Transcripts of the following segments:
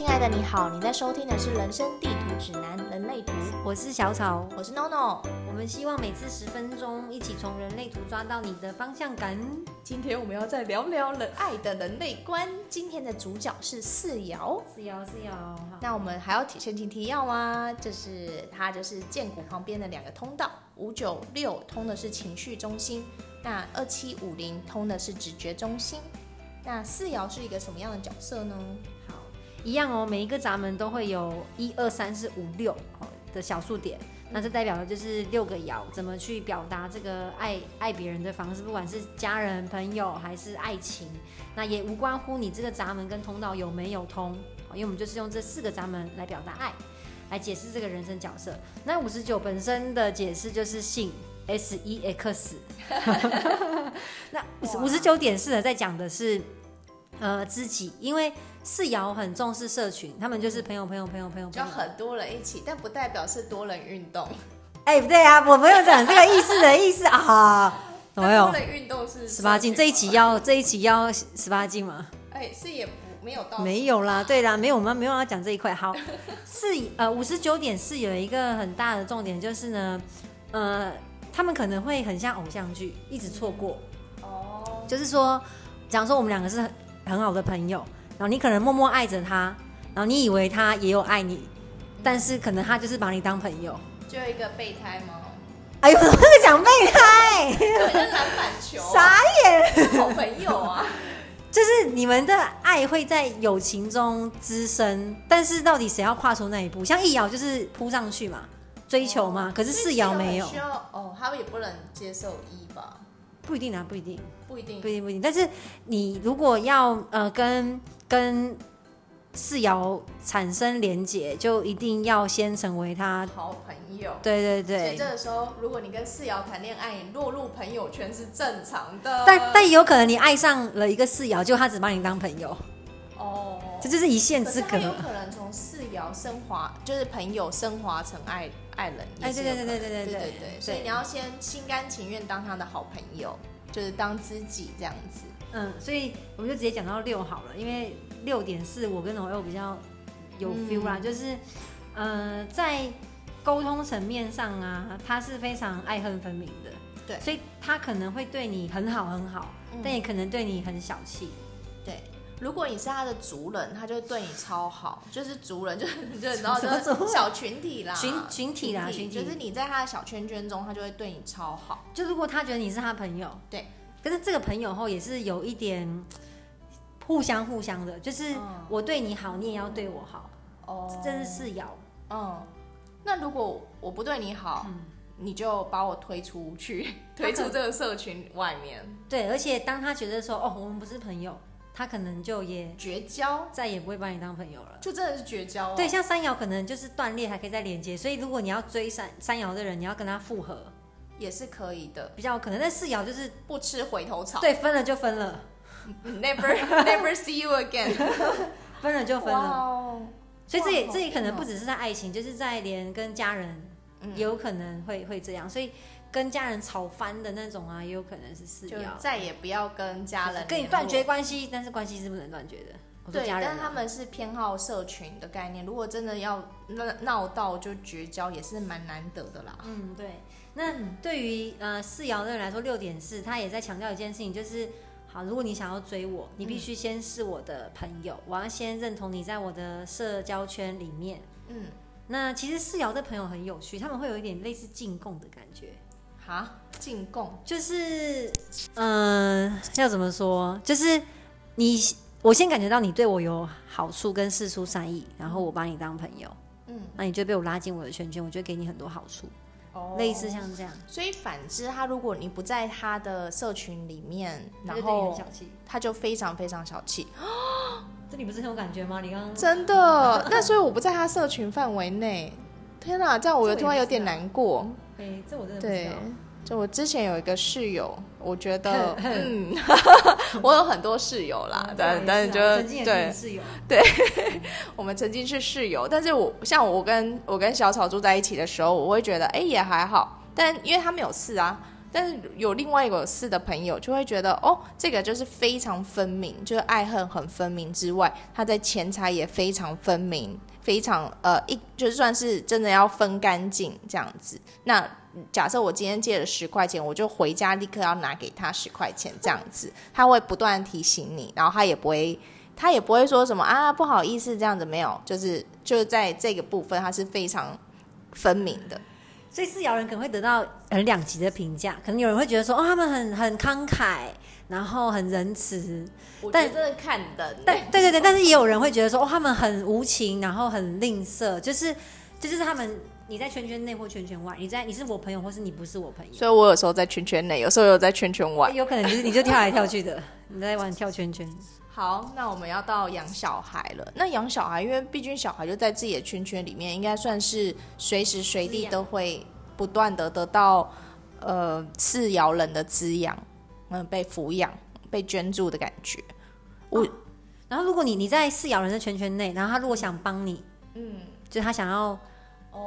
亲爱的你好，你在收听的是《人生地图指南：人类图》，我是小草，我是 NONO。我们希望每次十分钟，一起从人类图抓到你的方向感。今天我们要再聊聊人爱的人类观。今天的主角是四爻，四爻四爻。那我们还要提前提提要吗？就是它就是剑骨旁边的两个通道，五九六通的是情绪中心，那二七五零通的是直觉中心。那四爻是一个什么样的角色呢？好，一样哦，每一个闸门都会有一二三四五六的小数点，那这代表的就是六个爻，怎么去表达这个爱爱别人的方式，不管是家人、朋友还是爱情，那也无关乎你这个闸门跟通道有没有通，因为我们就是用这四个闸门来表达爱，来解释这个人生角色。那五十九本身的解释就是性。S E X，那五十九点四呢，在讲的是呃知己，因为四爻很重视社群，他们就是朋友朋友朋友朋友，就很多人一起，但不代表是多人运动。哎，不对啊，我没有讲这个意思的意思啊。没有，多人运动是十八禁，这一期要这一期要十八禁吗？哎，是也不没有到，没有啦，对啦，没有，我们没有要讲这一块。好，四呃五十九点四有一个很大的重点就是呢，呃。他们可能会很像偶像剧，一直错过。哦，就是说，假如说我们两个是很很好的朋友，然后你可能默默爱着他，然后你以为他也有爱你，但是可能他就是把你当朋友。就一个备胎吗？哎呦，怎么是讲备胎？篮板球。傻眼。好朋友啊。就是你们的爱会在友情中滋生，但是到底谁要跨出那一步？像易遥就是扑上去嘛。追求嘛？可是四遥没有。需要哦，他也不能接受一吧？不一定啊，不一定，不一定，不一定，不一定。但是你如果要呃跟跟四爻产生连结，就一定要先成为他好朋友。对对对。所以这个时候，如果你跟四爻谈恋爱，你落入朋友圈是正常的。但但有可能你爱上了一个四爻，就他只把你当朋友。哦。这就是一线之隔。有可能从四爻升华，就是朋友升华成爱。爱人，哎，对对对对对对对对，所以你要先心甘情愿当他的好朋友，就是当知己这样子。嗯，所以我们就直接讲到六好了，因为六点四我跟龙又比较有 feel 啦，就是呃在沟通层面上啊，他是非常爱恨分明的，对，所以他可能会对你很好很好，但也可能对你很小气，对。如果你是他的族人，他就会对你超好，就是族人，就是就然后就是小群体啦，群群体啦，群体，就是你在他的小圈圈中，他就会对你超好。就如果他觉得你是他朋友，对，可是这个朋友后也是有一点互相互相的，就是我对你好，你也要对我好。哦，这是四爻。嗯，那如果我不对你好，你就把我推出去，推出这个社群外面。对，而且当他觉得说，哦，我们不是朋友。他可能就也绝交，再也不会把你当朋友了，就真的是绝交。对，像三爻可能就是断裂，还可以再连接。所以如果你要追三三爻的人，你要跟他复合，也是可以的，比较可能。但四爻就是不吃回头草，对，分了就分了，never never see you again，分了就分了。所以这也这也可能不只是在爱情，就是在连跟家人，有可能会会这样。所以。跟家人吵翻的那种啊，也有可能是四爻。再也不要跟家人跟你断绝关系，但是关系是不能断绝的。对，但他们是偏好社群的概念。如果真的要闹闹到就绝交，也是蛮难得的啦。嗯，对。那对于呃四爻的人来说，六点四，他也在强调一件事情，就是好，如果你想要追我，你必须先是我的朋友，我要先认同你在我的社交圈里面。嗯，那其实四爻的朋友很有趣，他们会有一点类似进贡的感觉。啊，进贡就是，嗯，要怎么说？就是你，我先感觉到你对我有好处跟事出善意，然后我把你当朋友，嗯，那你就被我拉进我的圈圈，我就给你很多好处，哦，类似像这样。所以反之，他如果你不在他的社群里面，然后他就非常非常小气。这你不是很有感觉吗？你刚刚真的？那所以我不在他社群范围内。天哪，这样我突然有点难过。哎，这我真的对。就我之前有一个室友，我觉得，嗯，我有很多室友啦，但但是就对室友，对，我们曾经是室友，但是我像我跟我跟小草住在一起的时候，我会觉得，哎，也还好。但因为他没有事啊，但是有另外一个四的朋友就会觉得，哦，这个就是非常分明，就是爱恨很分明之外，他在钱财也非常分明，非常呃一就算是真的要分干净这样子。那假设我今天借了十块钱，我就回家立刻要拿给他十块钱这样子，他会不断提醒你，然后他也不会。他也不会说什么啊，不好意思，这样子没有，就是就是在这个部分，他是非常分明的。所以四爻人可能会得到很两极的评价，可能有人会觉得说，哦，他们很很慷慨，然后很仁慈，但真的看的，但对对对，但是也有人会觉得说，哦，他们很无情，然后很吝啬，就是这就是他们。你在圈圈内或圈圈外，你在你是我朋友，或是你不是我朋友。所以我有时候在圈圈内，有时候有在圈圈外，有可能就是你就跳来跳去的，你在玩跳圈圈。好，那我们要到养小孩了。那养小孩，因为毕竟小孩就在自己的圈圈里面，应该算是随时随地都会不断的得到呃四爻人的滋养，嗯，被抚养、被捐助的感觉。我，然后如果你你在四爻人的圈圈内，然后他如果想帮你，嗯，就他想要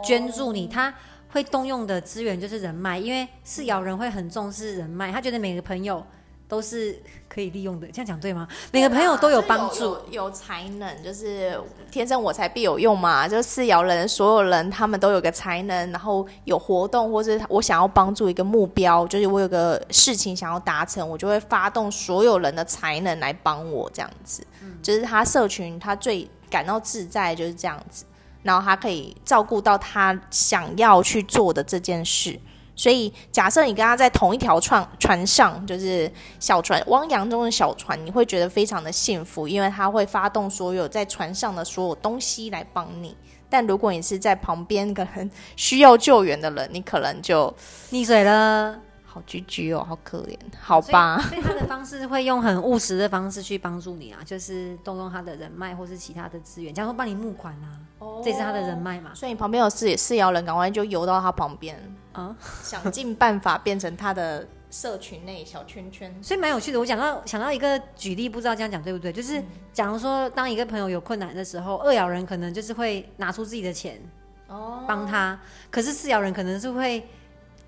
捐助你，他会动用的资源就是人脉，因为四爻人会很重视人脉，他觉得每个朋友。都是可以利用的，这样讲对吗？每个朋友都有帮助，有才能，就是天生我材必有用嘛。就是四爻人，所有人他们都有个才能，然后有活动，或者我想要帮助一个目标，就是我有个事情想要达成，我就会发动所有人的才能来帮我，这样子。就是他社群，他最感到自在就是这样子，然后他可以照顾到他想要去做的这件事。所以，假设你跟他在同一条船船上，就是小船汪洋中的小船，你会觉得非常的幸福，因为他会发动所有在船上的所有东西来帮你。但如果你是在旁边可能需要救援的人，你可能就溺水了。好居居哦，好可怜，好吧。所以他的方式会用很务实的方式去帮助你啊，就是动用他的人脉或是其他的资源，假如说帮你募款啊，哦这是他的人脉嘛。所以你旁边有四四爻人，赶快就游到他旁边啊，想尽办法变成他的社群内小圈圈。所以蛮有趣的。我想到想到一个举例，不知道这样讲对不对？就是假如说当一个朋友有困难的时候，二爻人可能就是会拿出自己的钱哦帮他，可是四爻人可能是会。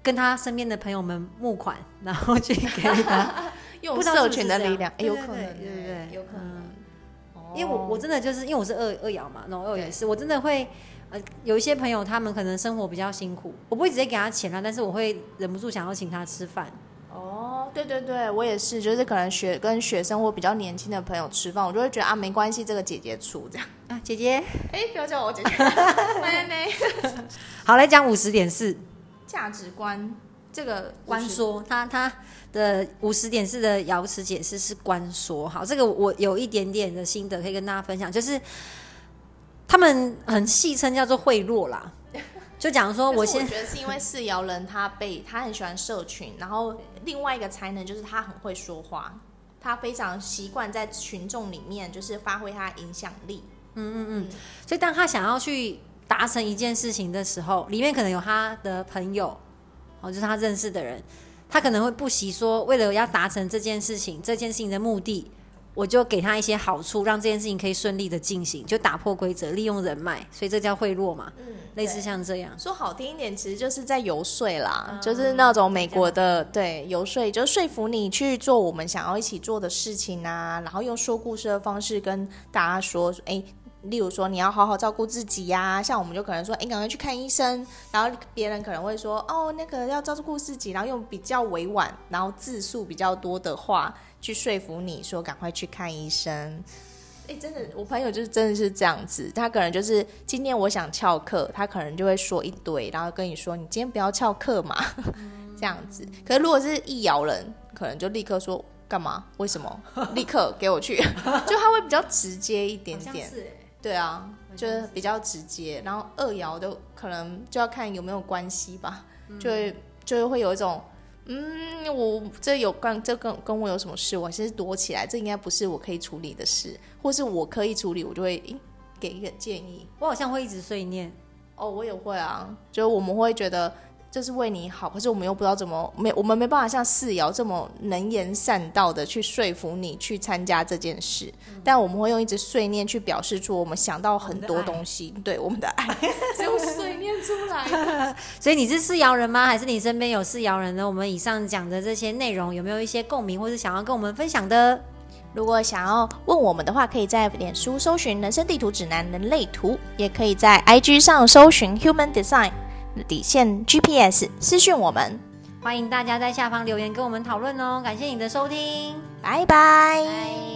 跟他身边的朋友们募款，然后去给他 用社群的力量，有可能，对对对，有可能。因为我我真的就是因为我是二二爻嘛，然后二也是，我真的会呃有一些朋友，他们可能生活比较辛苦，我不会直接给他钱啊，但是我会忍不住想要请他吃饭。哦，对对对，我也是，就是可能学跟学生或比较年轻的朋友吃饭，我就会觉得啊，没关系，这个姐姐出这样啊，姐姐，哎，不要叫我姐姐，妹妹。好，来讲五十点四。价值观这个观说，他他的五十点四的瑶池解释是观说。好，这个我有一点点的心得可以跟大家分享，就是 他们很戏称叫做贿赂啦。就讲说，我先觉得是因为四爻人他被他很喜欢社群，然后另外一个才能就是他很会说话，他非常习惯在群众里面就是发挥他影响力。嗯嗯嗯，所以当他想要去。达成一件事情的时候，里面可能有他的朋友，哦，就是他认识的人，他可能会不惜说，为了要达成这件事情，这件事情的目的，我就给他一些好处，让这件事情可以顺利的进行，就打破规则，利用人脉，所以这叫贿赂嘛，嗯，类似像这样，说好听一点，其实就是在游说啦，就是那种美国的对游说，就说服你去做我们想要一起做的事情啊，然后用说故事的方式跟大家说，哎。例如说，你要好好照顾自己呀。像我们就可能说，哎，赶快去看医生。然后别人可能会说，哦，那个要照顾自己，然后用比较委婉，然后字数比较多的话去说服你说，赶快去看医生。哎，真的，我朋友就是真的是这样子。他可能就是今天我想翘课，他可能就会说一堆，然后跟你说，你今天不要翘课嘛，这样子。可是如果是一咬人，可能就立刻说干嘛？为什么？立刻给我去，就他会比较直接一点点。对啊，就是比较直接，然后二爻的可能就要看有没有关系吧，就会就会有一种，嗯，我这有关，这跟跟我有什么事？我先躲起来，这应该不是我可以处理的事，或是我可以处理，我就会给一个建议。我好像会一直碎念，哦，我也会啊，就我们会觉得。这是为你好，可是我们又不知道怎么没，我们没办法像四爻这么能言善道的去说服你去参加这件事，但我们会用一直碎念去表示出我们想到很多东西，对我们的爱 只有碎念出来的。所以你是四爻人吗？还是你身边有四爻人呢？我们以上讲的这些内容有没有一些共鸣，或是想要跟我们分享的？如果想要问我们的话，可以在脸书搜寻“人生地图指南”人类图，也可以在 IG 上搜寻 “Human Design” 底线 GPS 私讯我们。欢迎大家在下方留言跟我们讨论哦！感谢你的收听，拜拜。